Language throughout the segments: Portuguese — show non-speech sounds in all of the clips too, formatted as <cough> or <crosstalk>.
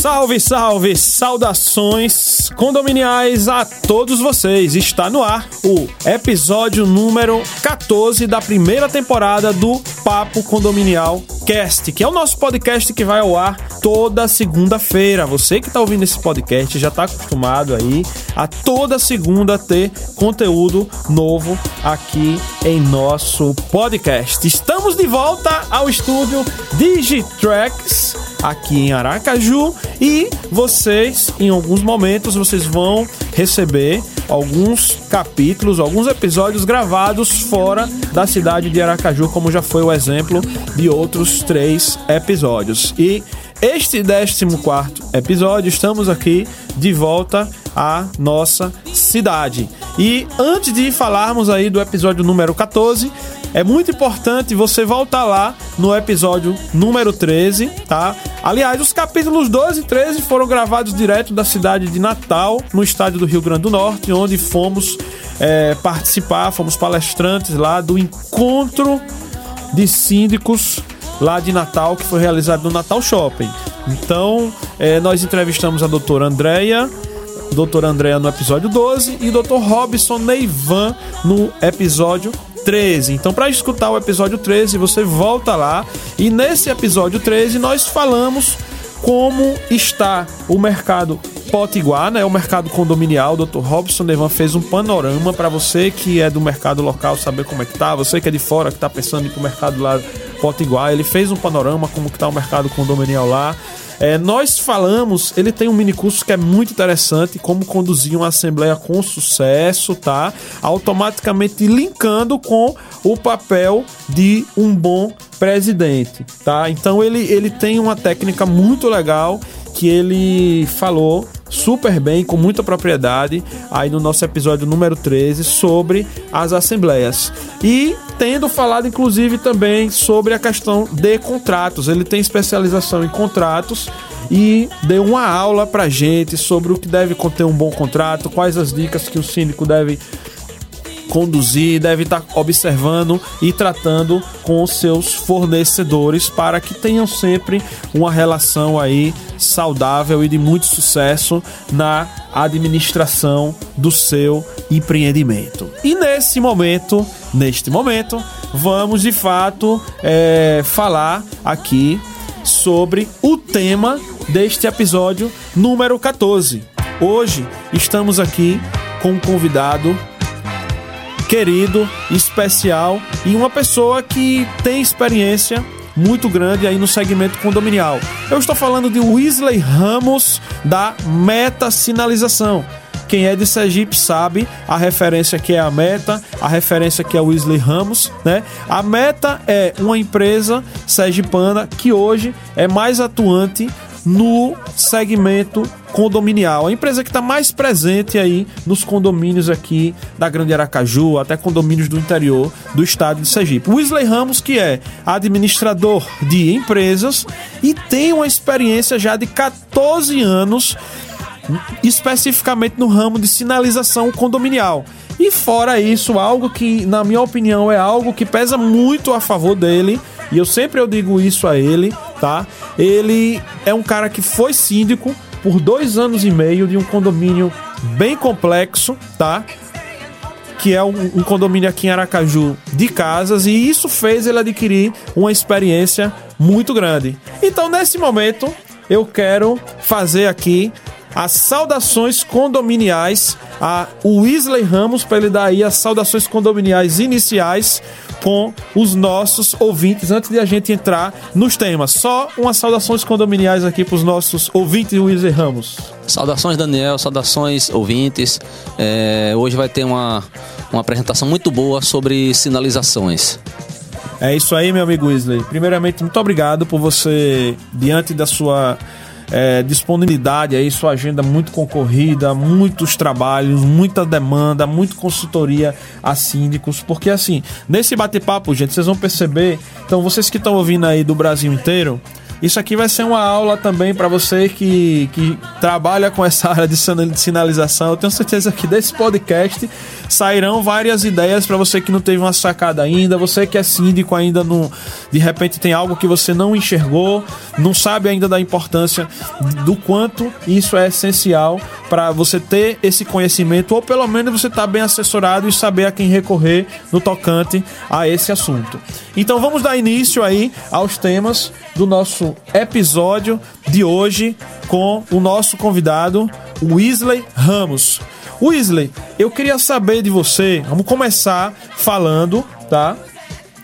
Salve, salve, saudações condominiais a todos vocês. Está no ar o episódio número 14 da primeira temporada do Papo Condominial Cast, que é o nosso podcast que vai ao ar toda segunda-feira. Você que está ouvindo esse podcast já está acostumado aí a toda segunda ter conteúdo novo aqui em nosso podcast. Estamos de volta ao estúdio Digitracks aqui em Aracaju e vocês em alguns momentos vocês vão receber alguns capítulos, alguns episódios gravados fora da cidade de Aracaju, como já foi o exemplo de outros três episódios. E este 14 episódio, estamos aqui de volta à nossa cidade. E antes de falarmos aí do episódio número 14, é muito importante você voltar lá no episódio número 13, tá? Aliás, os capítulos 12 e 13 foram gravados direto da cidade de Natal, no estádio do Rio Grande do Norte, onde fomos é, participar, fomos palestrantes lá do encontro de síndicos lá de Natal, que foi realizado no Natal Shopping. Então, é, nós entrevistamos a doutora Andréia, doutora Andréia no episódio 12 e doutor Robson Neivan no episódio 13. Então, para escutar o episódio 13, você volta lá e nesse episódio 13 nós falamos como está o mercado potiguar, né? O mercado condominial. O Dr. Robson Devan fez um panorama para você que é do mercado local saber como é que tá. Você que é de fora que tá pensando em ir pro mercado lá potiguar, ele fez um panorama como que tá o mercado condominial lá. É, nós falamos, ele tem um mini curso que é muito interessante, como conduzir uma assembleia com sucesso, tá? Automaticamente linkando com o papel de um bom presidente, tá? Então ele, ele tem uma técnica muito legal que ele falou super bem, com muita propriedade, aí no nosso episódio número 13 sobre as assembleias. E tendo falado inclusive também sobre a questão de contratos. Ele tem especialização em contratos e deu uma aula pra gente sobre o que deve conter um bom contrato, quais as dicas que o síndico deve conduzir, deve estar observando e tratando com seus fornecedores para que tenham sempre uma relação aí saudável e de muito sucesso na administração do seu empreendimento. E nesse momento, neste momento, vamos de fato é, falar aqui sobre o tema deste episódio número 14. Hoje estamos aqui com um convidado querido, especial e uma pessoa que tem experiência muito grande aí no segmento condominial. Eu estou falando de Wesley Ramos da Meta Sinalização. Quem é de Sergipe sabe a referência que é a Meta, a referência que é o Wesley Ramos, né? A Meta é uma empresa sergipana que hoje é mais atuante no segmento condominial. A empresa que está mais presente aí nos condomínios aqui da Grande Aracaju, até condomínios do interior do estado de Sergipe. Wesley Ramos, que é administrador de empresas e tem uma experiência já de 14 anos especificamente no ramo de sinalização condominial. E fora isso, algo que, na minha opinião, é algo que pesa muito a favor dele, e eu sempre eu digo isso a ele, tá? Ele é um cara que foi síndico por dois anos e meio de um condomínio bem complexo, tá? Que é um, um condomínio aqui em Aracaju de casas, e isso fez ele adquirir uma experiência muito grande. Então, nesse momento, eu quero fazer aqui as saudações condominiais a Wesley Ramos para ele dar aí as saudações condominiais iniciais com os nossos ouvintes antes de a gente entrar nos temas. Só umas saudações condominiais aqui para os nossos ouvintes Wesley Ramos. Saudações Daniel, saudações ouvintes. É, hoje vai ter uma, uma apresentação muito boa sobre sinalizações. É isso aí, meu amigo Wesley. Primeiramente, muito obrigado por você, diante da sua é, disponibilidade aí, sua agenda muito concorrida, muitos trabalhos, muita demanda, muito consultoria a síndicos, porque assim, nesse bate-papo, gente, vocês vão perceber, então vocês que estão ouvindo aí do Brasil inteiro, isso aqui vai ser uma aula também para você que, que trabalha com essa área de sinalização. Eu tenho certeza que desse podcast sairão várias ideias para você que não teve uma sacada ainda, você que é síndico ainda não, de repente tem algo que você não enxergou, não sabe ainda da importância do quanto isso é essencial para você ter esse conhecimento ou pelo menos você estar tá bem assessorado e saber a quem recorrer no tocante a esse assunto. Então vamos dar início aí aos temas do nosso episódio de hoje com o nosso convidado Weasley Ramos. Weasley, eu queria saber de você, vamos começar falando, tá?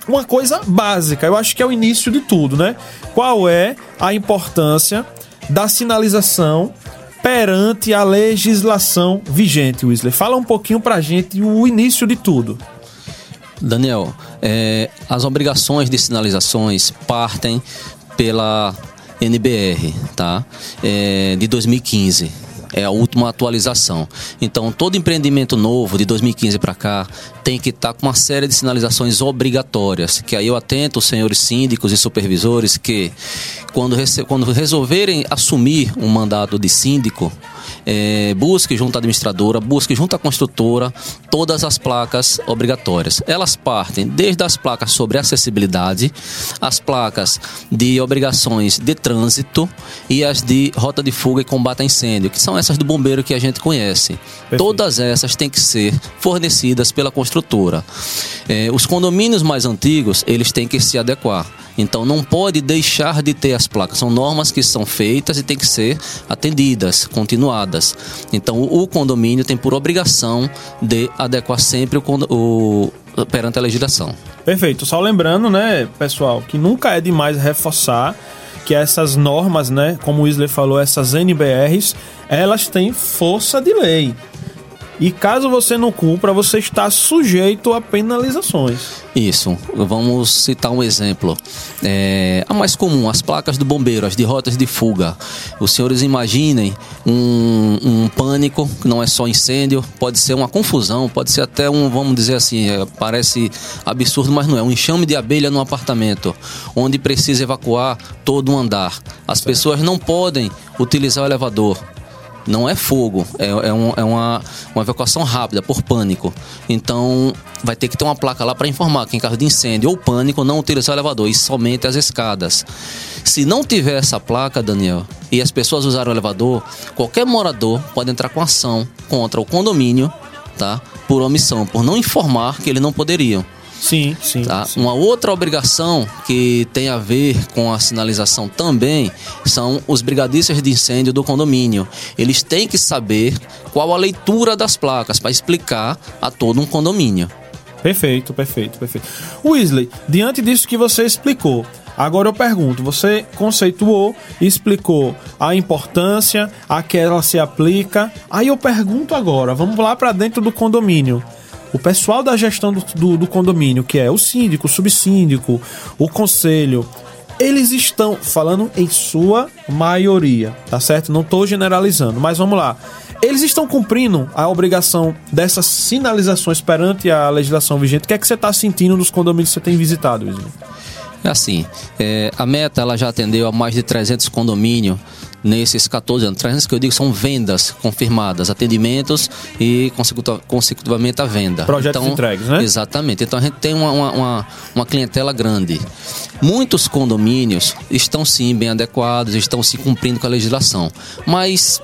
Uma coisa básica, eu acho que é o início de tudo, né? Qual é a importância da sinalização perante a legislação vigente, Weasley? Fala um pouquinho pra gente o início de tudo. Daniel, é, as obrigações de sinalizações partem pela NBR, tá? É, de 2015 é a última atualização. Então, todo empreendimento novo de 2015 para cá tem que estar tá com uma série de sinalizações obrigatórias, que aí eu atento os senhores síndicos e supervisores que quando, quando resolverem assumir um mandato de síndico, é, busque junto à administradora, busque junto à construtora todas as placas obrigatórias. Elas partem desde as placas sobre acessibilidade, as placas de obrigações de trânsito e as de rota de fuga e combate a incêndio, que são essas do bombeiro que a gente conhece. Perfeito. Todas essas têm que ser fornecidas pela construtora. É, os condomínios mais antigos, eles têm que se adequar. Então não pode deixar de ter as placas. São normas que são feitas e têm que ser atendidas, continuadas. Então o condomínio tem por obrigação de adequar sempre o, o perante a legislação. Perfeito. Só lembrando, né, pessoal, que nunca é demais reforçar que essas normas, né, como o Isler falou, essas NBRs, elas têm força de lei. E caso você não cumpra, você está sujeito a penalizações. Isso. Vamos citar um exemplo. É, a mais comum, as placas do bombeiro, as de rotas de fuga. Os senhores imaginem um, um pânico, que não é só incêndio, pode ser uma confusão, pode ser até um, vamos dizer assim, é, parece absurdo, mas não é. Um enxame de abelha num apartamento, onde precisa evacuar todo um andar. As pessoas não podem utilizar o elevador não é fogo, é, é, um, é uma, uma evacuação rápida, por pânico. Então, vai ter que ter uma placa lá para informar que em caso de incêndio ou pânico, não utilizar o elevador e somente as escadas. Se não tiver essa placa, Daniel, e as pessoas usarem o elevador, qualquer morador pode entrar com ação contra o condomínio, tá? Por omissão, por não informar que eles não poderiam. Sim, sim, tá? sim. Uma outra obrigação que tem a ver com a sinalização também são os brigadistas de incêndio do condomínio. Eles têm que saber qual a leitura das placas para explicar a todo um condomínio. Perfeito, perfeito, perfeito. Weasley, diante disso que você explicou, Agora eu pergunto, você conceituou, explicou a importância a que ela se aplica. Aí eu pergunto agora, vamos lá para dentro do condomínio o pessoal da gestão do, do, do condomínio, que é o síndico, o subsíndico, o conselho, eles estão falando em sua maioria, tá certo? Não estou generalizando, mas vamos lá. Eles estão cumprindo a obrigação dessas sinalizações perante a legislação vigente. O que é que você está sentindo nos condomínios que você tem visitado, Ismael? É assim, é, a meta ela já atendeu a mais de 300 condomínios nesses 14 anos. 300 que eu digo são vendas confirmadas, atendimentos e consecutivamente a venda. Projetos então, entregues, né? Exatamente. Então a gente tem uma, uma, uma, clientela grande. Muitos condomínios estão sim bem adequados, estão se cumprindo com a legislação. Mas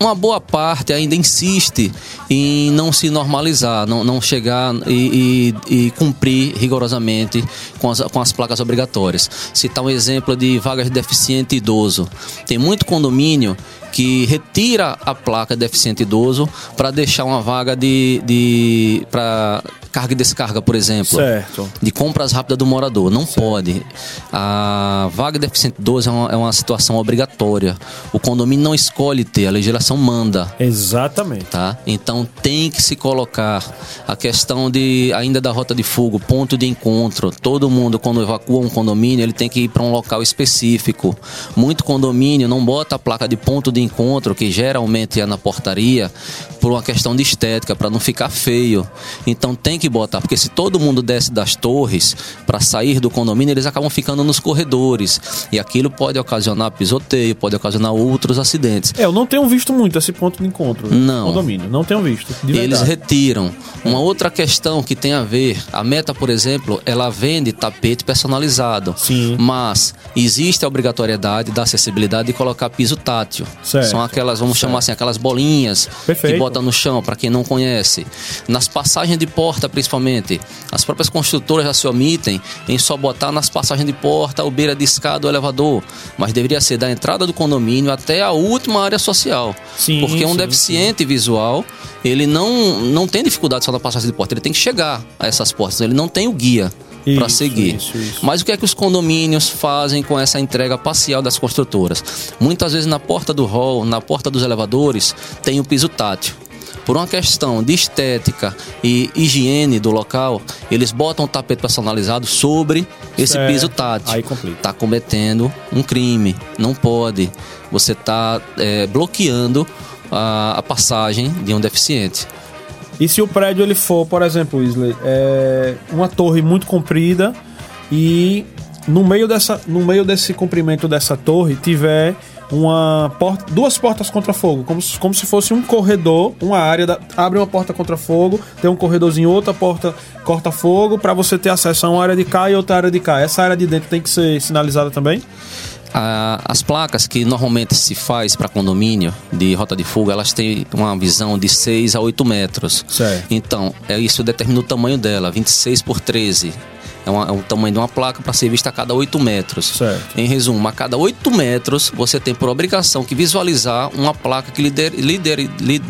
uma boa parte ainda insiste em não se normalizar, não, não chegar e, e, e cumprir rigorosamente com as, com as placas obrigatórias. Citar um exemplo de vagas de deficiente idoso. Tem muito condomínio que retira a placa deficiente idoso para deixar uma vaga de, de para carga e descarga, por exemplo. Certo. De compras rápidas do morador. Não pode. A vaga de deficiente idoso é uma, é uma situação obrigatória. O condomínio não escolhe ter, a legislação manda. Exatamente. Tá? Então tem que se colocar a questão de ainda da rota de fuga, ponto de encontro. Todo mundo quando evacua um condomínio, ele tem que ir para um local específico. Muito condomínio não bota a placa de ponto de encontro, que geralmente é na portaria, por uma questão de estética, para não ficar feio. Então tem que botar, porque se todo mundo desce das torres para sair do condomínio, eles acabam ficando nos corredores. E aquilo pode ocasionar pisoteio, pode ocasionar outros acidentes. É, eu não tenho visto muito esse ponto de encontro. Não. Condomínio. Não tenho visto. Eles retiram. Uma outra questão que tem a ver, a Meta, por exemplo, ela vende tapete personalizado. Sim. Mas existe a obrigatoriedade da acessibilidade de colocar piso tátil. Certo. São aquelas, vamos chamar assim, aquelas bolinhas Perfeito. que no chão, para quem não conhece. Nas passagens de porta, principalmente, as próprias construtoras já se omitem em só botar nas passagens de porta, ou beira de escada ou elevador. Mas deveria ser da entrada do condomínio até a última área social. Sim, Porque um sim, deficiente visual, ele não, não tem dificuldade só na passagem de porta, ele tem que chegar a essas portas, ele não tem o guia para seguir. isso, isso. Mas o que é que os condomínios fazem com essa entrega parcial das construtoras? Muitas vezes na porta do hall, na porta dos elevadores, tem o piso tátil. Por uma questão de estética e higiene do local, eles botam o tapete personalizado sobre esse Certo. piso tátil. Aí complica. Tá cometendo um crime. Não pode. Você está bloqueando a, a passagem de um deficiente. E se o prédio ele for, por exemplo, Wesley, é uma torre muito comprida e no meio dessa, no meio desse comprimento dessa torre tiver uma porta, duas portas contra fogo, como, se- como se fosse um corredor, uma área da, abre uma porta contra fogo, tem um corredorzinho, outra porta corta fogo para você ter acesso a uma área de cá e outra área de cá. Essa área de dentro tem que ser sinalizada também? As placas que normalmente se faz para condomínio de rota de fuga, elas têm uma visão de 6 a 8 metros. Certo. Então, é isso determina o tamanho dela, 26 por 13. É, uma- é o tamanho de uma placa para ser vista a cada 8 metros. Certo. Em resumo, a cada 8 metros você tem por obrigação que visualizar uma placa que lider-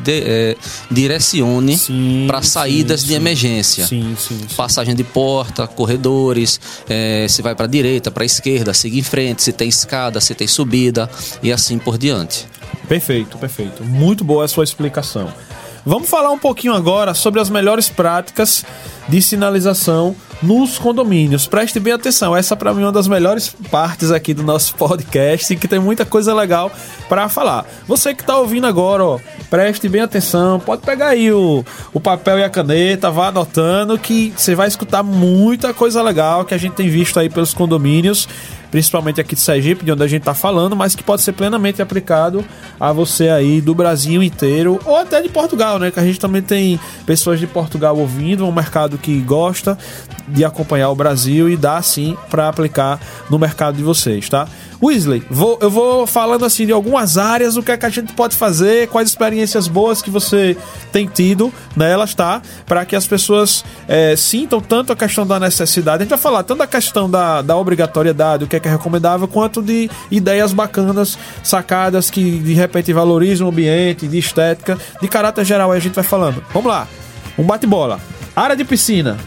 é, direcione para saídas sim, de emergência Sim, sim, passagem de porta, corredores, eh, se vai para direita, para esquerda, siga em frente, se tem escada, se tem subida e assim por diante. Perfeito, perfeito. Muito boa a sua explicação. Vamos falar um pouquinho agora sobre as melhores práticas de sinalização nos condomínios. Preste bem atenção, essa para mim é uma das melhores partes aqui do nosso <laughs> podcast que tem muita coisa legal para falar. Você que tá ouvindo agora, ó, preste bem atenção, pode pegar aí o, o papel e a caneta, vá anotando que você vai escutar muita coisa legal que a gente tem visto aí pelos condomínios principalmente aqui de Sergipe, de onde a gente está falando, mas que pode ser plenamente aplicado a você aí do Brasil inteiro ou até de Portugal, né? Que a gente também tem pessoas de Portugal ouvindo, um mercado que gosta de acompanhar o Brasil e dá sim para aplicar no mercado de vocês, tá? Weasley, vou, eu vou falando assim de algumas áreas, o que é que a gente pode fazer, quais experiências boas que você tem tido nelas, tá? Para que as pessoas eh, sintam tanto a questão da necessidade, a gente vai falar tanto da questão da, da obrigatoriedade, o que é que é recomendável, quanto de ideias bacanas, sacadas que de repente valorizam o ambiente, de estética, de caráter geral, aí a gente vai falando. Vamos lá, um bate-bola. Área de piscina.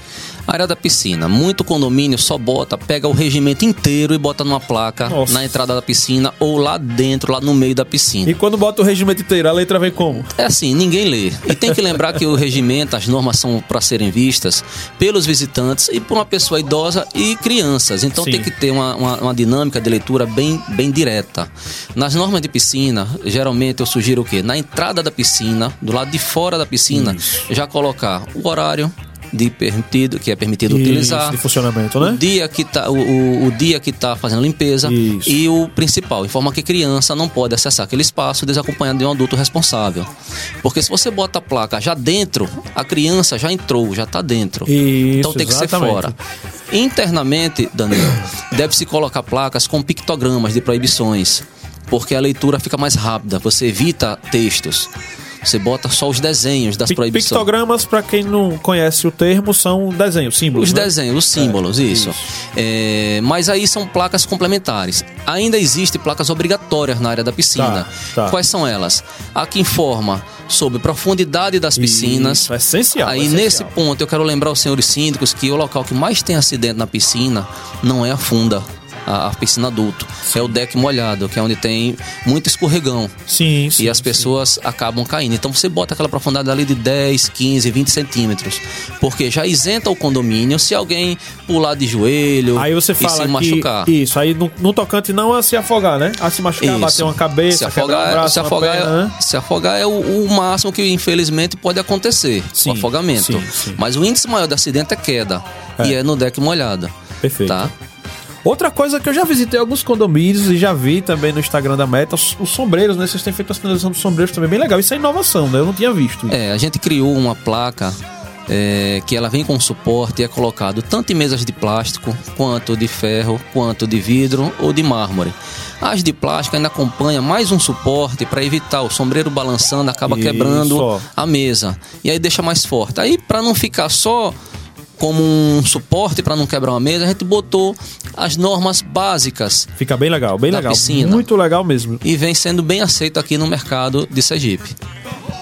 Área da piscina. Muito condomínio só bota, pega o regimento inteiro e bota numa placa Nossa. na entrada da piscina ou lá dentro, lá no meio da piscina. E quando bota o regimento inteiro, a letra vem como? É assim, ninguém lê. E tem que lembrar que o regimento, as normas são para serem vistas pelos visitantes e por uma pessoa idosa e crianças. Então Sim. tem que ter uma, uma, uma dinâmica de leitura bem, bem direta. Nas normas de piscina, geralmente eu sugiro o quê? Na entrada da piscina, do lado de fora da piscina, já colocar o horário de permitido, que é permitido utilizar. Isso, de funcionamento, O né? dia que tá, o, o, o dia que tá fazendo limpeza Isso. e o principal, informa que criança não pode acessar aquele espaço desacompanhado de um adulto responsável. Porque se você bota a placa já dentro, a criança já entrou, já tá dentro. Isso, então tem que exatamente. ser fora. Internamente, Daniel, deve-se colocar placas com pictogramas de proibições, porque a leitura fica mais rápida, você evita textos. Você bota só os desenhos das proibições. Pictogramas, pra quem não conhece o termo, são desenhos, símbolos. Os né? desenhos, os símbolos, isso. isso. É, mas aí são placas complementares. Ainda existem placas obrigatórias na área da piscina. Tá, tá. Quais são elas? A que informa sobre profundidade das piscinas. Isso, é essencial. Aí essencial. nesse ponto eu quero lembrar os senhores síndicos que o local que mais tem acidente na piscina não é a funda, a, a piscina adulto, é o deck molhado, que é onde tem muito escorregão. Sim, sim. E as sim. pessoas acabam caindo. Então você bota aquela profundidade ali de 10, 15, 20 centímetros. Porque já isenta o condomínio se alguém pular de joelho Aí você e fala se que machucar. isso, aí no, no tocante não a se afogar, né? A se machucar, Isso. bater uma cabeça, se afogar, um braço, se uma afogar, perna, né? é, se afogar é o, o máximo que infelizmente pode acontecer, Sim, o afogamento. sim, sim. Mas o índice maior de acidente é queda É. e é no deck molhado. Perfeito. Tá? Outra coisa que eu já visitei alguns condomínios e já vi também no Instagram da Meta, os, os sombreiros, né? Vocês têm feito a sinalização dos sombreiros também, bem legal. Isso é inovação, né? Eu não tinha visto. isso. É, a gente criou uma placa é, que ela vem com suporte e é colocado tanto em mesas de plástico, quanto de ferro, quanto de vidro ou de mármore. As de plástico ainda acompanha mais um suporte para evitar o sombreiro balançando, acaba Isso. quebrando a mesa. E aí deixa mais forte. Aí para não ficar só como um suporte para não quebrar uma mesa, a gente botou as normas básicas Fica bem legal, bem legal. piscina. Muito legal mesmo. e vem sendo bem aceito aqui no mercado de Sergipe.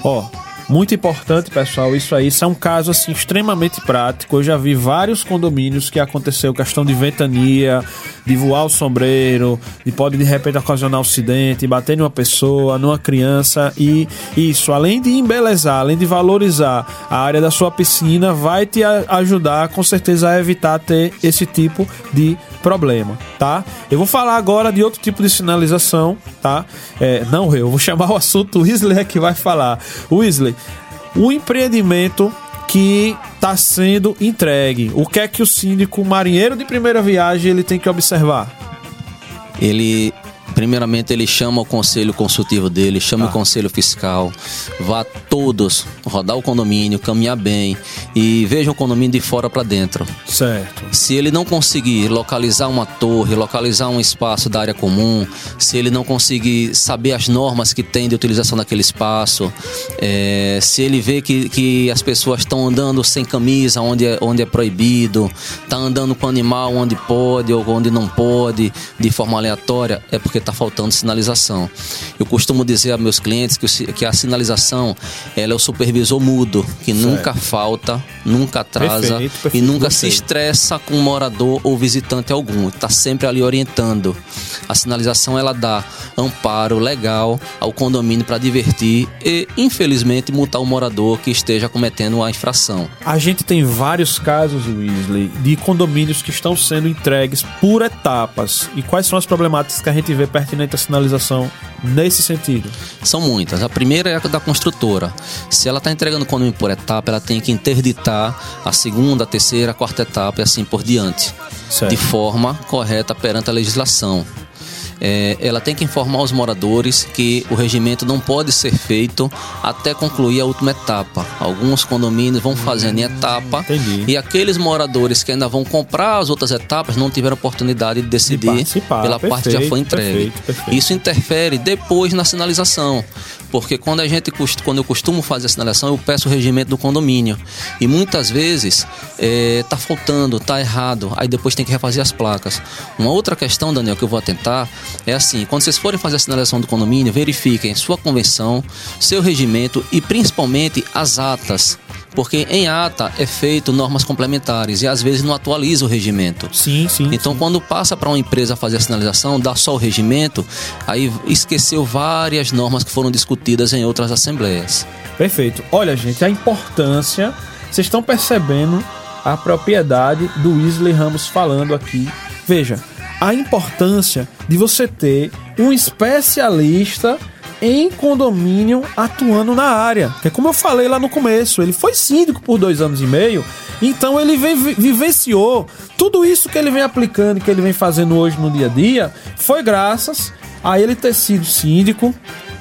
Ó, muito importante, pessoal, isso aí. Isso é um caso, assim, extremamente prático. Eu já vi vários condomínios que aconteceu questão de ventania, de voar o sombreiro, de pode, de repente, ocasionar um acidente, bater numa pessoa, numa criança. E isso, além de embelezar, além de valorizar a área da sua piscina, vai te ajudar, com certeza, a evitar ter esse tipo de problema, tá? Eu vou falar agora de outro tipo de sinalização, tá? É, não eu, vou chamar o assunto, o Weasley é que vai falar. Weasley, o empreendimento que está sendo entregue, o que é que o síndico marinheiro de primeira viagem ele tem que observar? Ele, primeiramente, ele chama o conselho consultivo dele, chama o conselho fiscal, vá todos rodar o condomínio, caminhar bem e veja o condomínio de fora para dentro. Certo. Se ele não conseguir localizar uma torre, localizar um espaço da área comum, se ele não conseguir saber as normas que tem de utilização daquele espaço, é, se ele vê que, que as pessoas estão andando sem camisa onde é, onde é proibido, está andando com animal onde pode ou onde não pode, de forma aleatória, é porque está faltando sinalização. Eu costumo dizer a meus clientes que, que a sinalização ela é o supervisor mudo, que nunca falta, nunca atrasa Perfeito, e perfeito, nunca gostei. se estressa com morador ou visitante algum. Está sempre ali orientando. A sinalização ela dá amparo legal ao condomínio para divertir e, infelizmente, multar o morador que esteja cometendo a infração. A gente tem vários casos, Weasley, de condomínios que estão sendo entregues por etapas. E quais são as problemáticas que a gente vê pertinente à sinalização nesse sentido? São muitas. A primeira é a da construtora. Se ela está entregando condomínio por etapa, ela tem que interditar a segunda, a terceira, a quarta etapa e assim por diante. Certo. De forma correta perante a legislação. É, ela tem que informar os moradores que o regimento não pode ser feito até concluir a última etapa. Alguns condomínios vão fazendo em etapa entendi. e aqueles moradores que ainda vão comprar as outras etapas não tiveram oportunidade de decidir participar. pela parte que já foi Perfeito, entregue. perfeito, perfeito. Isso interfere depois na sinalização. Porque quando a gente quando eu costumo fazer a sinalização, eu peço o regimento do condomínio. E muitas vezes é, tá faltando, tá errado. Aí depois tem que refazer as placas. Uma outra questão, Daniel, que eu vou atentar é assim: quando vocês forem fazer a sinalização do condomínio, verifiquem sua convenção, seu regimento e principalmente as atas. Porque em ata é feito normas complementares e às vezes não atualiza o regimento. Sim, sim. Então, quando passa para uma empresa fazer a sinalização, dá só o regimento, aí esqueceu várias normas que foram discutidas em outras assembleias. Perfeito. Olha, gente, a importância. Vocês estão percebendo a propriedade do Weasley Ramos falando aqui. Veja, a importância de você ter um especialista em condomínio atuando na área. Que é como eu falei lá no começo, ele foi síndico por dois anos e meio, então ele vivenciou tudo isso que ele vem aplicando, que ele vem fazendo hoje no dia a dia, foi graças a ele ter sido síndico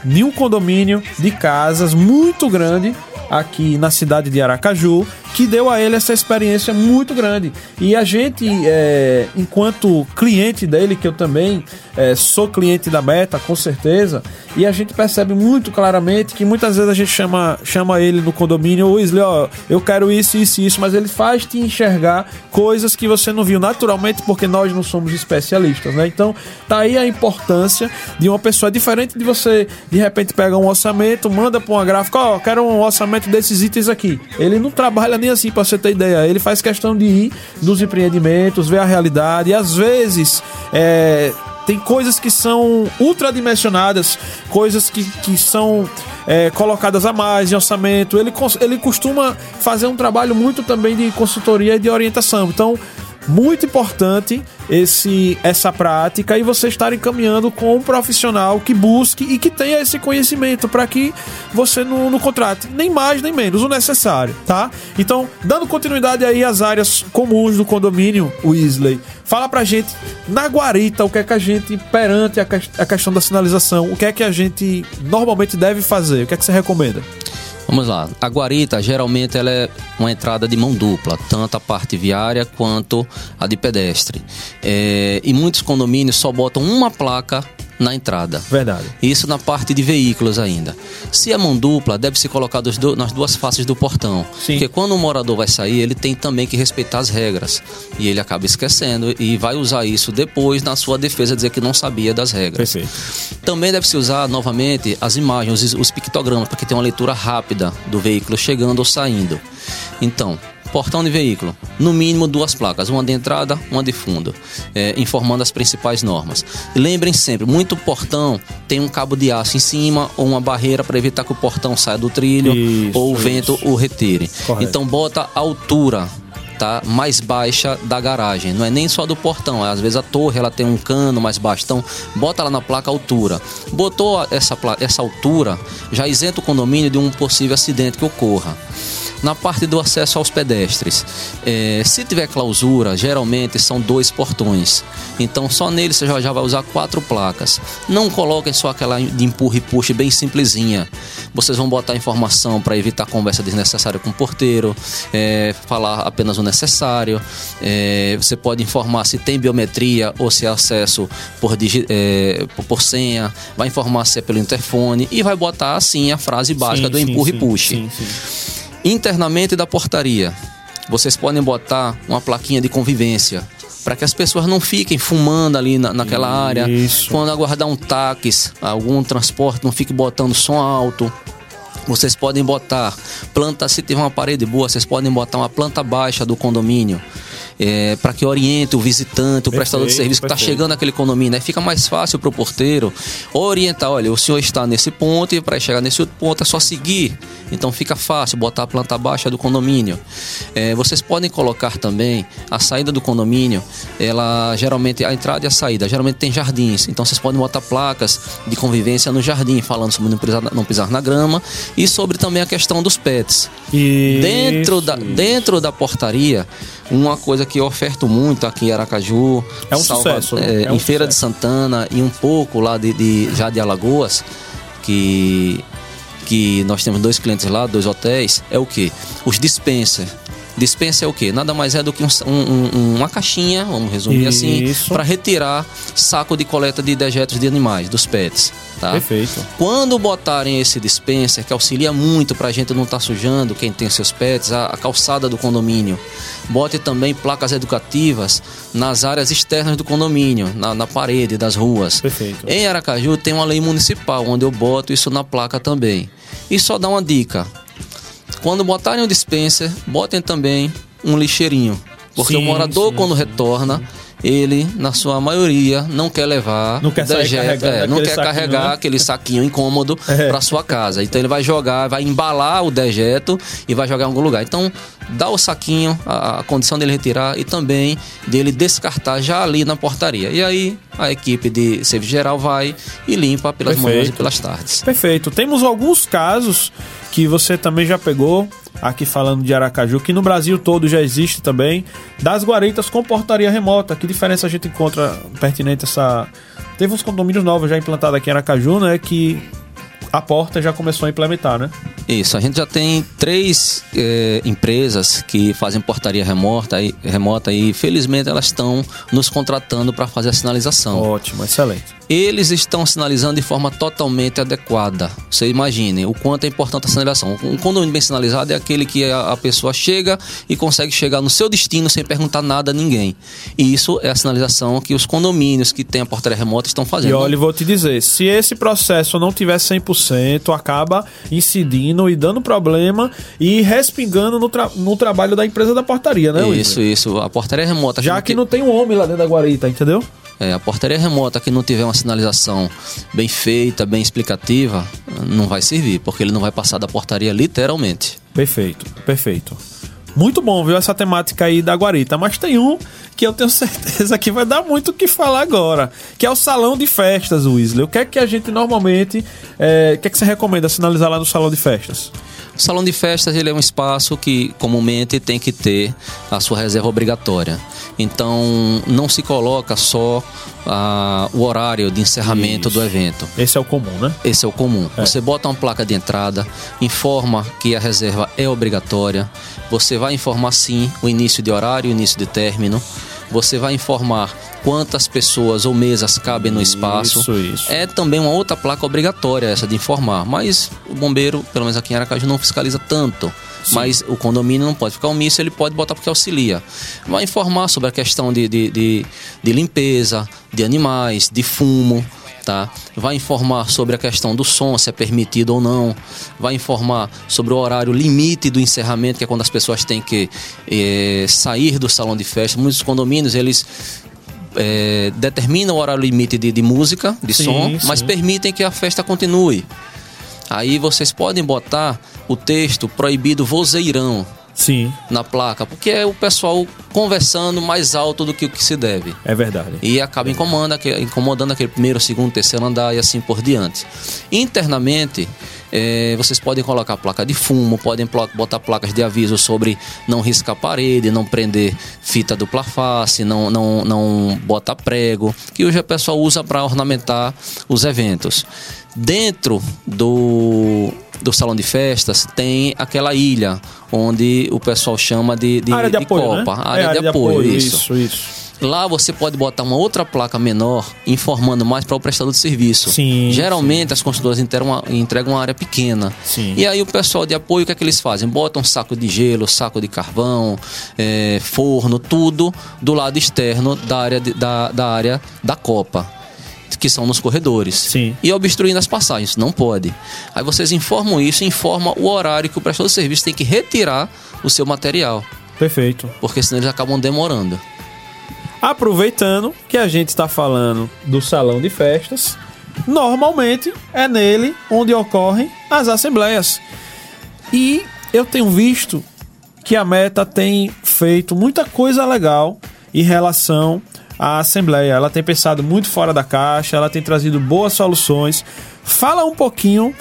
de um condomínio de casas muito grande aqui na cidade de Aracaju, que deu a ele essa experiência muito grande. E a gente, é, enquanto cliente dele, que eu também é, sou cliente da Meta, com certeza, e a gente percebe muito claramente que muitas vezes a gente chama, chama ele no condomínio, o Weasley, ó, eu quero isso, isso, isso, mas ele faz te enxergar coisas que você não viu naturalmente porque nós não somos especialistas, né? Então, tá aí a importância de uma pessoa diferente de você, de repente, pega um orçamento, manda para uma gráfica, ó, oh, quero um orçamento desses itens aqui. Ele não trabalha nem assim, para você ter ideia. Ele faz questão de ir nos empreendimentos, ver a realidade, e às vezes, é, tem coisas que são ultradimensionadas, coisas que, que são é, colocadas a mais em orçamento. Ele, ele costuma fazer um trabalho muito também de consultoria e de orientação. Então, muito importante esse essa prática e você estar encaminhando com um profissional que busque e que tenha esse conhecimento para que você não, não contrate nem mais nem menos o necessário, tá? Então, dando continuidade aí às áreas comuns do condomínio Weasley, fala pra gente na guarita o que é que a gente perante a, a questão da sinalização, o que é que a gente normalmente deve fazer, o que é que você recomenda? Vamos lá. A guarita, geralmente, ela é uma entrada de mão dupla, tanto a parte viária quanto a de pedestre. É, e muitos condomínios só botam uma placa na entrada. Verdade. Isso na parte de veículos ainda. Se é mão dupla, deve ser colocado do, nas duas faces do portão. Sim. Porque quando o morador vai sair, ele tem também que respeitar as regras. E ele acaba esquecendo e vai usar isso depois na sua defesa, dizer que não sabia das regras. Perfeito. Também deve se usar novamente as imagens, os, os pictogramas, para que tenha uma leitura rápida do veículo chegando ou saindo. Então, Portão de veículo, no mínimo duas placas, uma de entrada, uma de fundo, é, informando as principais normas. lembrem sempre, muito portão tem um cabo de aço em cima ou uma barreira para evitar que o portão saia do trilho isso, ou o vento isso. o retire. Correto. Então bota a altura tá mais baixa da garagem. Não é nem só do portão, às vezes a torre ela tem um cano mais baixo. Então, bota lá na placa altura. Botou essa, essa altura, já isenta o condomínio de um possível acidente que ocorra na parte do acesso aos pedestres. É, se tiver clausura, geralmente são dois portões. Então só nele você já, já vai usar quatro placas. Não coloquem só aquela de empurra e puxe bem simplesinha. Vocês vão botar informação para evitar conversa desnecessária com o porteiro, é, falar apenas o necessário. É, você pode informar se tem biometria ou se é acesso por, é, por senha. Vai informar se é pelo interfone e vai botar assim a frase básica sim, do empurra sim, e puxe. Internamente da portaria, vocês podem botar uma plaquinha de convivência para que as pessoas não fiquem fumando ali na, naquela Isso. área. Quando aguardar um táxi, algum transporte, não fique botando som alto. Vocês podem botar planta, se tiver uma parede boa, vocês podem botar uma planta baixa do condomínio é, para que oriente o visitante, o perfeito, prestador de serviço que está chegando naquele condomínio. Aí fica mais fácil para o porteiro orientar: olha, o senhor está nesse ponto e para chegar nesse outro ponto é só seguir. Então fica fácil botar a planta baixa do condomínio. É, vocês podem colocar também a saída do condomínio, ela geralmente, a entrada e a saída, geralmente tem jardins. Então vocês podem botar placas de convivência no jardim, falando sobre não pisar, não pisar na grama e sobre também a questão dos pets. Isso. Dentro, da, dentro da portaria, uma coisa que eu oferto muito aqui em Aracaju, é um Salva, sucesso, é, é um em Feira de Santana e um pouco lá de, de, já de Alagoas, que que nós temos dois clientes lá, dois hotéis, é o que? Os dispensers. Dispensa é o que? Nada mais é do que um, um, uma caixinha, vamos resumir assim, Isso. assim, para retirar saco de coleta de dejetos de animais, dos pets. Tá? Perfeito. Quando botarem esse dispenser, que auxilia muito para a gente não estar tá sujando quem tem seus pets, a, a, calçada do condomínio. Bote também placas educativas nas áreas externas do condomínio, na, na parede das ruas. Perfeito. Em Aracaju tem uma lei municipal onde eu boto isso na placa também. E só dá uma dica: quando botarem um dispenser, botem também um lixeirinho. Porque sim, o morador, sim, quando sim, retorna, ele, na sua maioria, não quer levar não quer dejeto, é, não quer carregar né? aquele saquinho incômodo <laughs> é. para sua casa. Então ele vai jogar, vai embalar o dejeto e vai jogar em algum lugar. Então dá o saquinho, a, a condição dele retirar e também dele descartar já ali na portaria. E aí a equipe de serviço geral vai e limpa pelas Perfeito. manhãs e pelas tardes. Perfeito. Temos alguns casos que você também já pegou aqui falando de Aracaju, que no Brasil todo já existe também, das guaritas com portaria remota. Que diferença a gente encontra pertinente essa. Teve uns condomínios novos já implantados aqui em Aracaju, né? Que a porta já começou a implementar, né? Isso, a gente já tem três eh, empresas que fazem portaria remota e, remota e felizmente elas estão nos contratando para fazer a sinalização. Ótimo, excelente. Eles estão sinalizando de forma totalmente adequada. Você imagine o quanto é importante a sinalização. Um condomínio bem sinalizado é aquele que a, pessoa chega e consegue chegar no seu destino sem perguntar nada a ninguém. E isso é a sinalização que os condomínios que têm a portaria remota estão fazendo. E olha, eu vou te dizer, se esse processo não tiver 100%, acaba incidindo e dando problema e respingando no, tra no trabalho da empresa da portaria, né, Luiz? Isso, isso. A portaria remota. Já que não tem um homem lá dentro da guarita, entendeu? É, a portaria remota que não tiver uma sinalização bem feita, bem explicativa, não vai servir, porque ele não vai passar da portaria literalmente. Perfeito, perfeito. Muito bom, viu, essa temática aí da guarita. Mas tem um que eu tenho <laughs> certeza que vai dar muito o que falar agora, que é o salão de festas, Weasley. O que é que a gente normalmente... É, o que é que você recomenda sinalizar lá no salão de festas? O salão de festas ele é um espaço que comumente tem que ter a sua reserva obrigatória. Então não se coloca só ah, o horário de encerramento Isso. do evento. Esse é o comum, né? Esse é o comum. É. Você bota uma placa de entrada, informa que a reserva é obrigatória. Você vai informar sim o início de horário o início de término. Você vai informar quantas pessoas ou mesas cabem no espaço. Isso, isso. É também uma outra placa obrigatória essa de informar, mas o bombeiro, pelo menos aqui em Aracaju, não fiscaliza tanto. Mas o condomínio não pode ficar omisso, ele pode botar porque auxilia. Vai informar sobre a questão de, de, de, de limpeza, de animais, de fumo. Tá? Vai informar sobre a questão do som, se é permitido ou não. Vai informar sobre o horário limite do encerramento, que é quando as pessoas têm que eh, sair do salão de festa. Muitos condomínios, eles eh, determinam o horário limite de, de música, de Sim, som, sim. mas permitem que a festa continue. Aí vocês podem botar o texto proibido vozeirão Sim, na placa, porque é o pessoal conversando mais alto do que o que se deve. é verdade. E acaba incomodando, incomodando aquele primeiro, segundo, terceiro andar e assim por diante. Internamente, eh, vocês podem colocar placa de fumo, podem botar placas de aviso sobre não riscar parede, não prender fita dupla face, não, não, não botar prego, que hoje o pessoal usa para ornamentar os eventos. Dentro do, do salão de festas tem aquela ilha onde o pessoal chama de, de, área de de apoio, né? copa, É, área, de, apoio, isso. Isso, isso. Lá você pode botar uma outra placa menor informando mais para o prestador de serviço. Sim, Geralmente as construtoras entregam uma, entregam uma área pequena. Sim. E aí o pessoal de apoio, o que é que eles fazem? Botam saco de gelo, saco de carvão, eh, forno, tudo do lado externo da área, de- da, da área da copa. Que são nos corredores. Sim. E obstruindo as passagens. Não pode. Aí vocês informam isso, informam o horário que o prestador de serviço tem que retirar o seu material. Perfeito. Porque senão eles acabam demorando. Aproveitando que a gente está falando do salão de festas, normalmente é nele onde ocorrem as assembleias. E eu tenho visto que a Meta tem feito muita coisa legal em relação à assembleia. Ela tem pensado muito fora da caixa, ela tem trazido boas soluções. Fala um pouquinho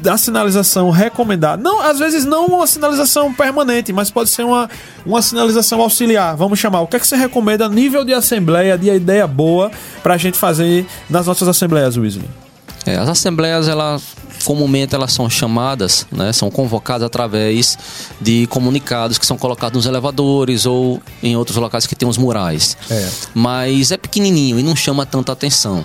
da sinalização recomendada. Não, às vezes não uma sinalização permanente, mas pode ser uma, uma sinalização auxiliar. Vamos chamar. O que é que você recomenda nível de assembleia, de ideia boa pra gente fazer nas nossas assembleias, Weasley? É, as assembleias, elas comumente elas são chamadas, né, são convocadas através de comunicados que são colocados nos elevadores ou em outros locais que tem os murais. É. Mas é pequenininho e não chama tanta atenção.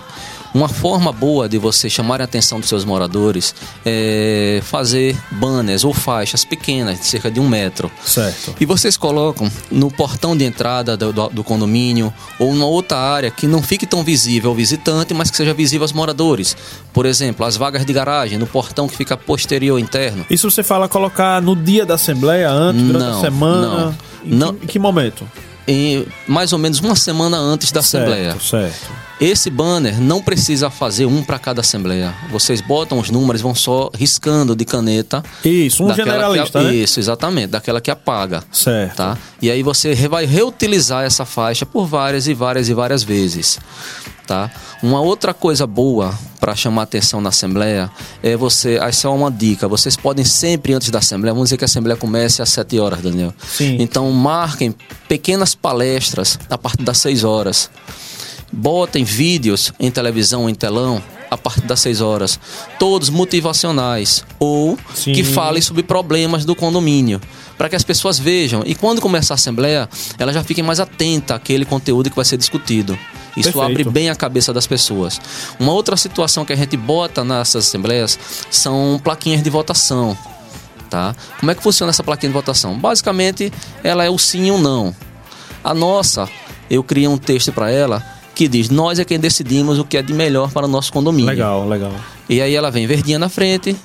Uma forma boa de você chamar a atenção dos seus moradores é fazer banners ou faixas pequenas, de cerca de um metro. Certo. E vocês colocam no portão de entrada do, do- do condomínio ou numa outra área que não fique tão visível ao visitante, mas que seja visível aos moradores. Por exemplo, as vagas de garagem, no portão que fica posterior interno. Isso você fala colocar no dia da assembleia, antes, durante a Não, semana? não. Em, Não. Que, em que momento? Em mais ou menos uma semana antes da assembleia. Certo, certo. Esse banner não precisa fazer um para cada assembleia. Vocês botam os números, vão só riscando de caneta. Isso, um generalista, que, né? Isso, exatamente, daquela que apaga. Certo. Tá? E aí você vai reutilizar essa faixa por várias e várias e várias vezes. Tá? Uma outra coisa boa para chamar atenção na assembleia é você, essa é uma dica, vocês podem sempre antes da assembleia, vamos dizer que a assembleia comece às 7 horas, Daniel. Sim. Então marquem pequenas palestras a partir das 6 horas. Botem vídeos em televisão, em telão, a partir das 6 horas, todos motivacionais ou Sim. que falem sobre problemas do condomínio, para que as pessoas vejam e quando começar a assembleia, elas já fiquem mais atentas àquele conteúdo que vai ser discutido. Isso Perfeito. abre bem a cabeça das pessoas. Uma outra situação que a gente bota nessas assembleias são plaquinhas de votação. Tá? Como é que funciona essa plaquinha de votação? Basicamente, ela é o sim e o não. A nossa, eu criei um texto para ela que diz: Nós é quem decidimos o que é de melhor para o nosso condomínio. Legal, legal. E aí ela vem verdinha na frente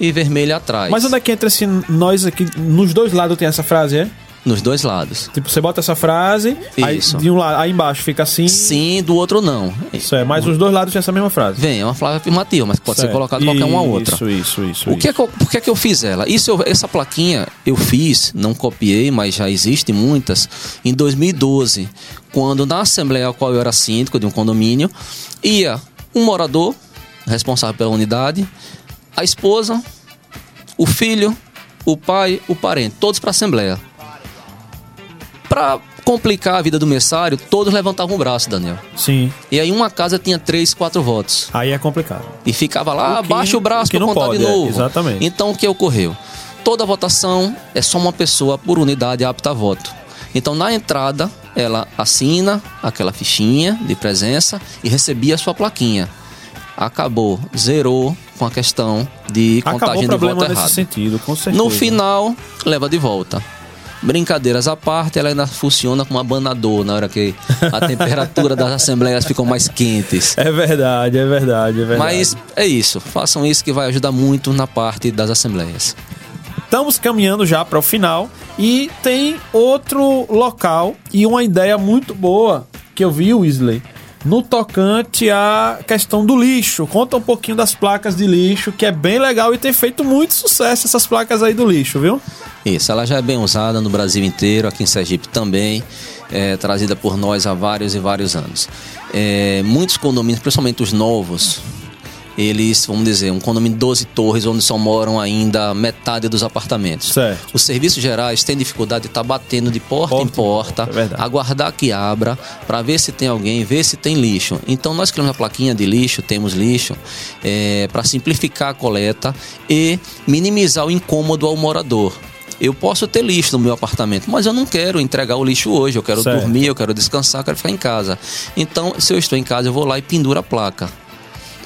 e vermelha atrás. Mas onde é que entra esse nós aqui? Nos dois lados tem essa frase, é? Nos dois lados. Tipo, você bota essa frase, aí, Isso. de um lado, aí embaixo fica assim. Sim, do outro não. Isso é, mas os dois lados tem essa mesma frase. Vem, é uma palavra afirmativa, mas pode ser Certo. colocado qualquer uma outra. Isso, isso, isso. O que é isso. que eu, por que, é que eu fiz ela? Isso eu- essa plaquinha eu fiz, não copiei, mas já existem muitas, em 2012, quando na assembleia a qual eu era síndico de um condomínio, ia um morador, responsável pela unidade, a esposa, o filho, o pai, o parente, todos para a assembleia. Para complicar a vida do messário, todos levantavam o braço, Daniel. Sim, E aí uma casa tinha três, quatro votos. aí é complicado. E ficava lá, O que- abaixa o braço para contar pode, de é, novo. exatamente. Então o que ocorreu? Toda votação é só uma pessoa por unidade apta a voto. Então na entrada ela assina aquela fichinha de presença e recebia a sua plaquinha. Acabou, zerou com a questão de Acabou contagem de voto errado. sentido, com certeza. No final, leva de volta. Brincadeiras à parte, ela ainda funciona como abanador na hora que a <laughs> temperatura das assembleias ficam mais quentes. É verdade, é verdade, é verdade. Mas é isso, façam isso que vai ajudar muito na parte das assembleias. Estamos caminhando já para o final e tem outro local e uma ideia muito boa que eu vi, Weasley, no tocante à questão do lixo. Conta um pouquinho das placas de lixo, que é bem legal e tem feito muito sucesso essas placas aí do lixo, viu? Isso, ela já é bem usada no Brasil inteiro, aqui em Sergipe também, é, trazida por nós há vários e vários anos. É, muitos condomínios, principalmente os novos, eles, vamos dizer, um condomínio de 12 torres, onde só moram ainda metade dos apartamentos. Certo. Os serviços gerais têm dificuldade de estar batendo de porta, Porta em porta, é aguardar que abra, para ver se tem alguém, ver se tem lixo. Então nós criamos a plaquinha de lixo, temos lixo, para simplificar a coleta e minimizar o incômodo ao morador. Eu posso ter lixo no meu apartamento, mas eu não quero entregar o lixo hoje. Eu quero Certo. dormir, eu quero descansar, eu quero ficar em casa. Então, se eu estou em casa, eu vou lá e penduro a placa.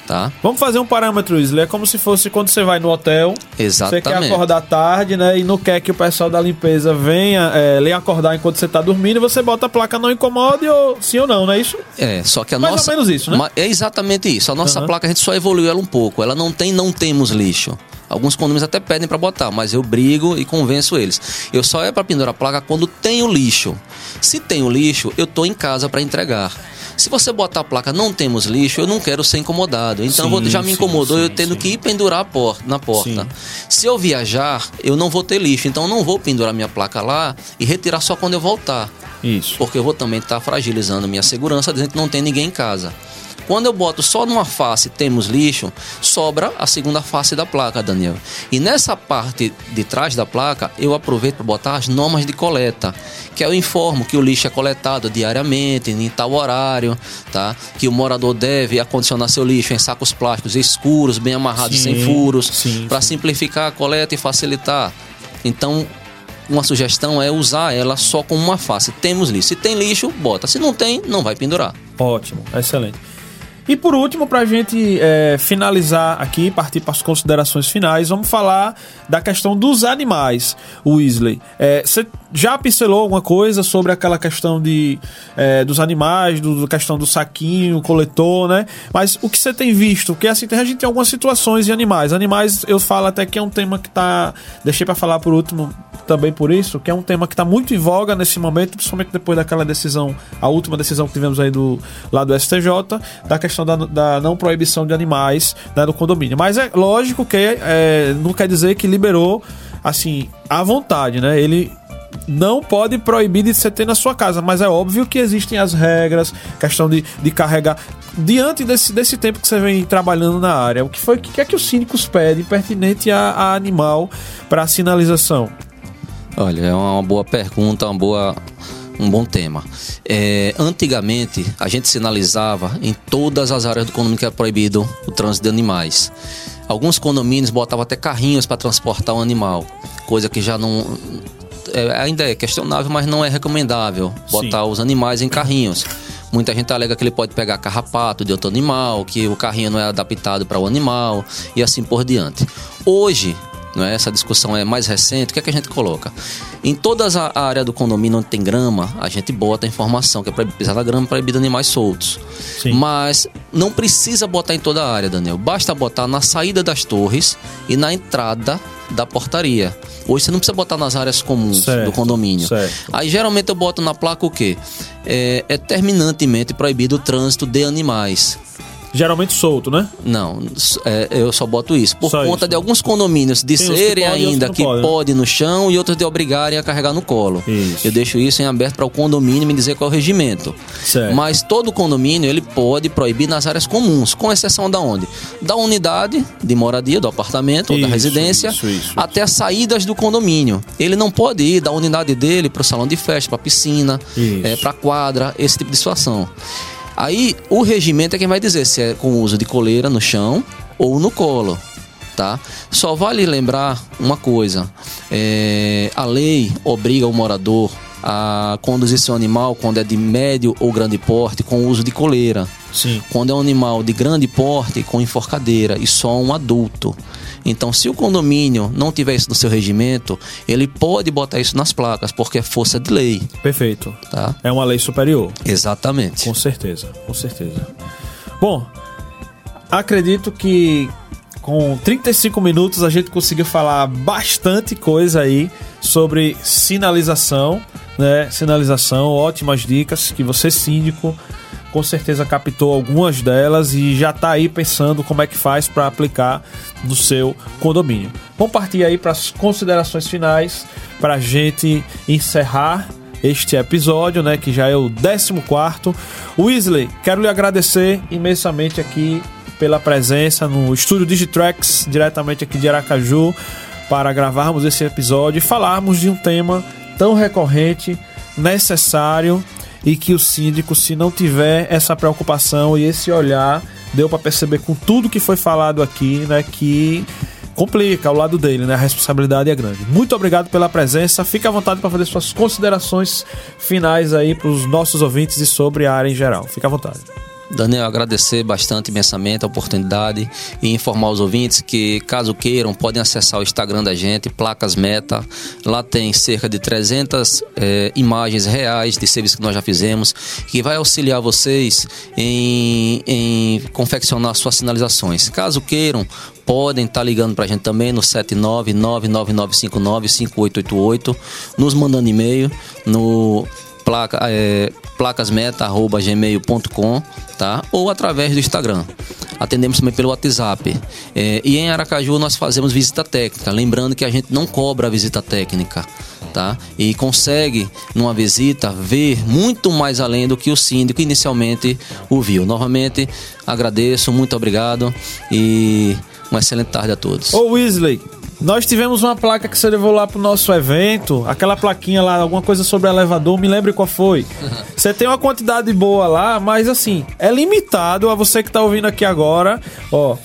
Tá? Vamos fazer um parâmetro, Weasley. É como se fosse quando você vai no hotel, você quer Exatamente. acordar tarde, né? E não quer que o pessoal da limpeza venha é, lhe acordar enquanto você tá dormindo, você bota a placa não incomode ou sim ou não, não é isso? É, só que a Mais ou nossa. menos isso, né? É exatamente isso. A nossa Aham. placa a gente só evoluiu ela um pouco. Ela não tem, não temos lixo. Alguns condomínios até pedem para botar, mas eu brigo e convenço eles. Eu só é para pendurar a placa quando tem o lixo. Se tem o lixo, eu tô em casa para entregar. Se você botar a placa não temos lixo, eu não quero ser incomodado. Então Sim, já me incomodou sim, eu tendo sim. que ir pendurar a porta, na porta. Se eu viajar, eu não vou ter lixo. Então eu não vou pendurar minha placa lá e retirar só quando eu voltar Isso. porque eu vou também estar fragilizando minha segurança, dizendo que não tem ninguém em casa. Quando eu boto só numa face temos lixo, sobra a segunda face da placa, Daniel. E nessa parte de trás da placa, eu aproveito para botar as normas de coleta, que eu informo que o lixo é coletado diariamente, em tal horário, tá? Que o morador deve acondicionar seu lixo em sacos plásticos escuros, bem amarrados, Sim, sem furos, para sim. simplificar a coleta e facilitar. Então, uma sugestão é usar ela só com uma face. Temos lixo. Se tem lixo, bota. Se não tem, não vai pendurar. Ótimo, excelente. E por último, para a gente é, finalizar aqui, partir para as considerações finais, vamos falar da questão dos animais, Weasley. É, Você já pincelou alguma coisa sobre aquela questão de, é, dos animais, do, da questão do saquinho, coletor, né? Mas o que você tem visto? Porque assim, a gente tem algumas situações de animais. Animais, eu falo até que é um tema que tá. Deixei para falar por último também por isso, que é um tema que está muito em voga nesse momento, principalmente depois daquela decisão, a última decisão que tivemos aí do lado do STJ, da questão da, da não proibição de animais né, no condomínio. Mas é lógico que é, não quer dizer que liberou assim à vontade, né? Ele não pode proibir de você ter na sua casa, mas é óbvio que existem as regras, questão de, de carregar. Diante desse, desse tempo que você vem trabalhando na área, o que foi que é que os síndicos pedem pertinente a, a animal para sinalização? Olha, é uma boa pergunta, uma boa um bom tema. É, antigamente, a gente sinalizava em todas as áreas do condomínio que era proibido o trânsito de animais. Alguns condomínios botavam até carrinhos para transportar o animal, coisa que já não. é, ainda é questionável, mas não é recomendável botar os animais em carrinhos. Muita gente alega que ele pode pegar carrapato de outro animal, que o carrinho não é adaptado para o animal e assim por diante. Hoje, não é? essa discussão é mais recente, o que é que a gente coloca? Em toda a área do condomínio onde tem grama, a gente bota a informação que é pisar na grama, proibido animais soltos. Sim. Mas não precisa botar em toda a área, Daniel. Basta botar na saída das torres e na entrada da portaria. Hoje você não precisa botar nas áreas comuns Certo, do condomínio. certo. Aí geralmente eu boto na placa o quê? É, é terminantemente proibido o trânsito de animais. Geralmente solto, né? Não, é, eu só boto isso. Por Só conta isso. de alguns condomínios uns que podem ainda que que não podem, né? pode no chão e outros de obrigarem a carregar no colo. Isso. Eu deixo isso em aberto para o condomínio me dizer qual é o regimento. Certo. Mas todo condomínio ele pode proibir nas áreas comuns, com exceção da onde? Da unidade de moradia, do apartamento ou da Isso, residência, isso, isso, até as saídas do condomínio. Ele não pode ir da unidade dele para o salão de festa, para piscina, Isso. é, para quadra, esse tipo de situação. Aí o regimento é quem vai dizer se é com o uso de coleira no chão ou no colo. Tá? Só vale lembrar uma coisa: é, a lei obriga o morador a conduzir seu animal quando é de médio ou grande porte com o uso de coleira. Sim. Quando é um animal de grande porte com enforcadeira e só um adulto. Então, se o condomínio não tiver isso no seu regimento, ele pode botar isso nas placas, porque é força de lei, Perfeito. tá? É uma lei superior. Exatamente. Com certeza, com certeza. Bom, acredito que com 35 minutos a gente conseguiu falar bastante coisa aí sobre sinalização, né? Sinalização, ótimas dicas que você síndico com certeza captou algumas delas e já tá aí pensando como é que faz para aplicar no seu condomínio. Vamos partir aí para as considerações finais para a gente encerrar este episódio, né, que já é o 14º. Weasley, quero lhe agradecer imensamente aqui pela presença no estúdio Digitrax, diretamente aqui de Aracaju, para gravarmos esse episódio e falarmos de um tema tão recorrente, necessário e que o síndico, se não tiver essa preocupação e esse olhar, deu para perceber com tudo que foi falado aqui, né, que complica ao lado dele, né? A responsabilidade é grande. Muito obrigado pela presença. Fique à vontade para fazer suas considerações finais aí para os nossos ouvintes e sobre a área em geral. Fique à vontade. Daniel, agradecer bastante imensamente a oportunidade e informar os ouvintes que, caso queiram, podem acessar o Instagram da gente, Placas Meta. Lá tem cerca de 300 eh, imagens reais de serviço que nós já fizemos, que vai auxiliar vocês em, em confeccionar suas sinalizações. Caso queiram, podem estar ligando para a gente também no 79999595888, nos mandando e-mail no placa, é, placasmeta.gmail.com, tá? Ou através do Instagram. Atendemos também pelo WhatsApp. É, e em Aracaju nós fazemos visita técnica. Lembrando que a gente não cobra a visita técnica. Tá? E consegue, numa visita, ver muito mais além do que o síndico inicialmente o viu. Novamente, agradeço, muito obrigado e uma excelente tarde a todos. Ô Weasley, nós tivemos uma placa que você levou lá pro nosso evento, aquela plaquinha lá, alguma coisa sobre elevador, me lembre qual foi. <laughs> Você tem uma quantidade boa lá, mas assim, é limitado a você que tá ouvindo aqui agora, ó.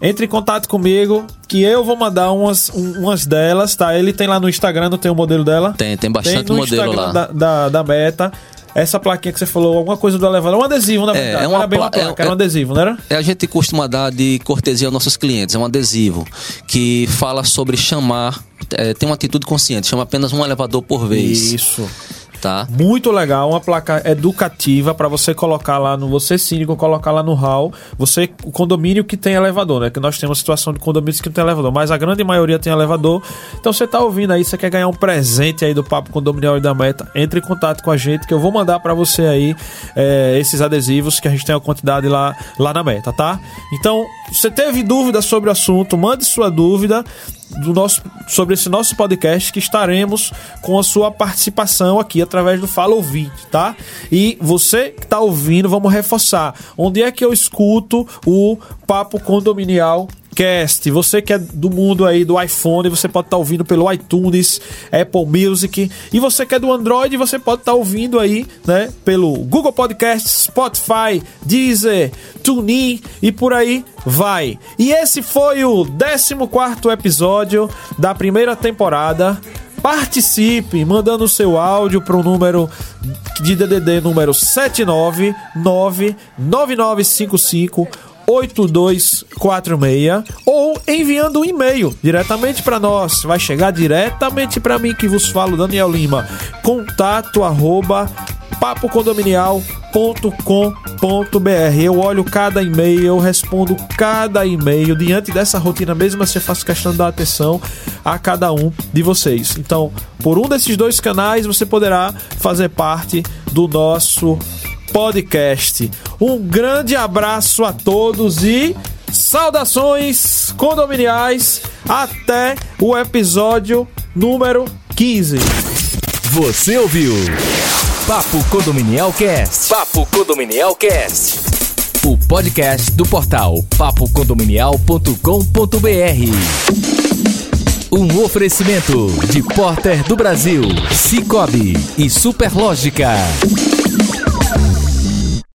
Entre em contato comigo, que eu vou mandar umas, um- umas delas, tá? Ele tem lá no Instagram, não tem o modelo dela? Tem, tem bastante no modelo Instagram lá. Da, da, da Meta. Essa plaquinha que você falou, alguma coisa do elevador, um adesivo, na É, verdade. é não uma era bem uma pla- é- placa, era um é- adesivo, não era? É, a gente costuma dar de cortesia aos nossos clientes, é um adesivo que fala sobre chamar, é, tem uma atitude consciente, chama apenas um elevador por vez. Isso. Tá? Muito legal, uma placa educativa para você colocar lá no você síndico colocar lá no hall, você o condomínio que tem elevador, né? Que nós temos situação de condomínios que não tem elevador, mas a grande maioria tem elevador. Então você tá ouvindo aí, você quer ganhar um presente aí do papo condominial e da Meta, entre em contato com a gente que eu vou mandar para você aí é, esses adesivos que a gente tem a quantidade lá lá na Meta, tá? Então, você teve dúvida sobre o assunto, mande sua dúvida do nosso, sobre esse nosso podcast que estaremos com a sua participação aqui através do Fala Ouvinte, tá? E você que está ouvindo, vamos reforçar. Onde é que eu escuto o Papo Condominial Cast. Você que é do mundo aí do iPhone, você pode estar ouvindo pelo iTunes, Apple Music. E você que é do Android, você pode estar ouvindo aí, né, pelo Google Podcast, Spotify, Deezer, TuneIn e por aí vai. E esse foi o 14 episódio da primeira temporada. Participe mandando o seu áudio para o número de DDD número 799 9955 8246 ou enviando um e-mail diretamente para nós. Vai chegar diretamente para mim que vos falo, Daniel Lima. Contato arroba papocondominial.com.br. Eu olho cada e-mail, eu respondo cada e-mail. Diante dessa rotina mesmo, assim, eu faço questão de dar atenção a cada um de vocês. Então, por um desses dois canais, você poderá fazer parte do nosso podcast. Um grande abraço a todos e saudações condominiais. Até o episódio número 15. Você ouviu Papo Condominial Cast. Papo Condominial Cast. O podcast do portal papocondominial.com.br. Um oferecimento de Porter do Brasil, Cicobi e Superlógica.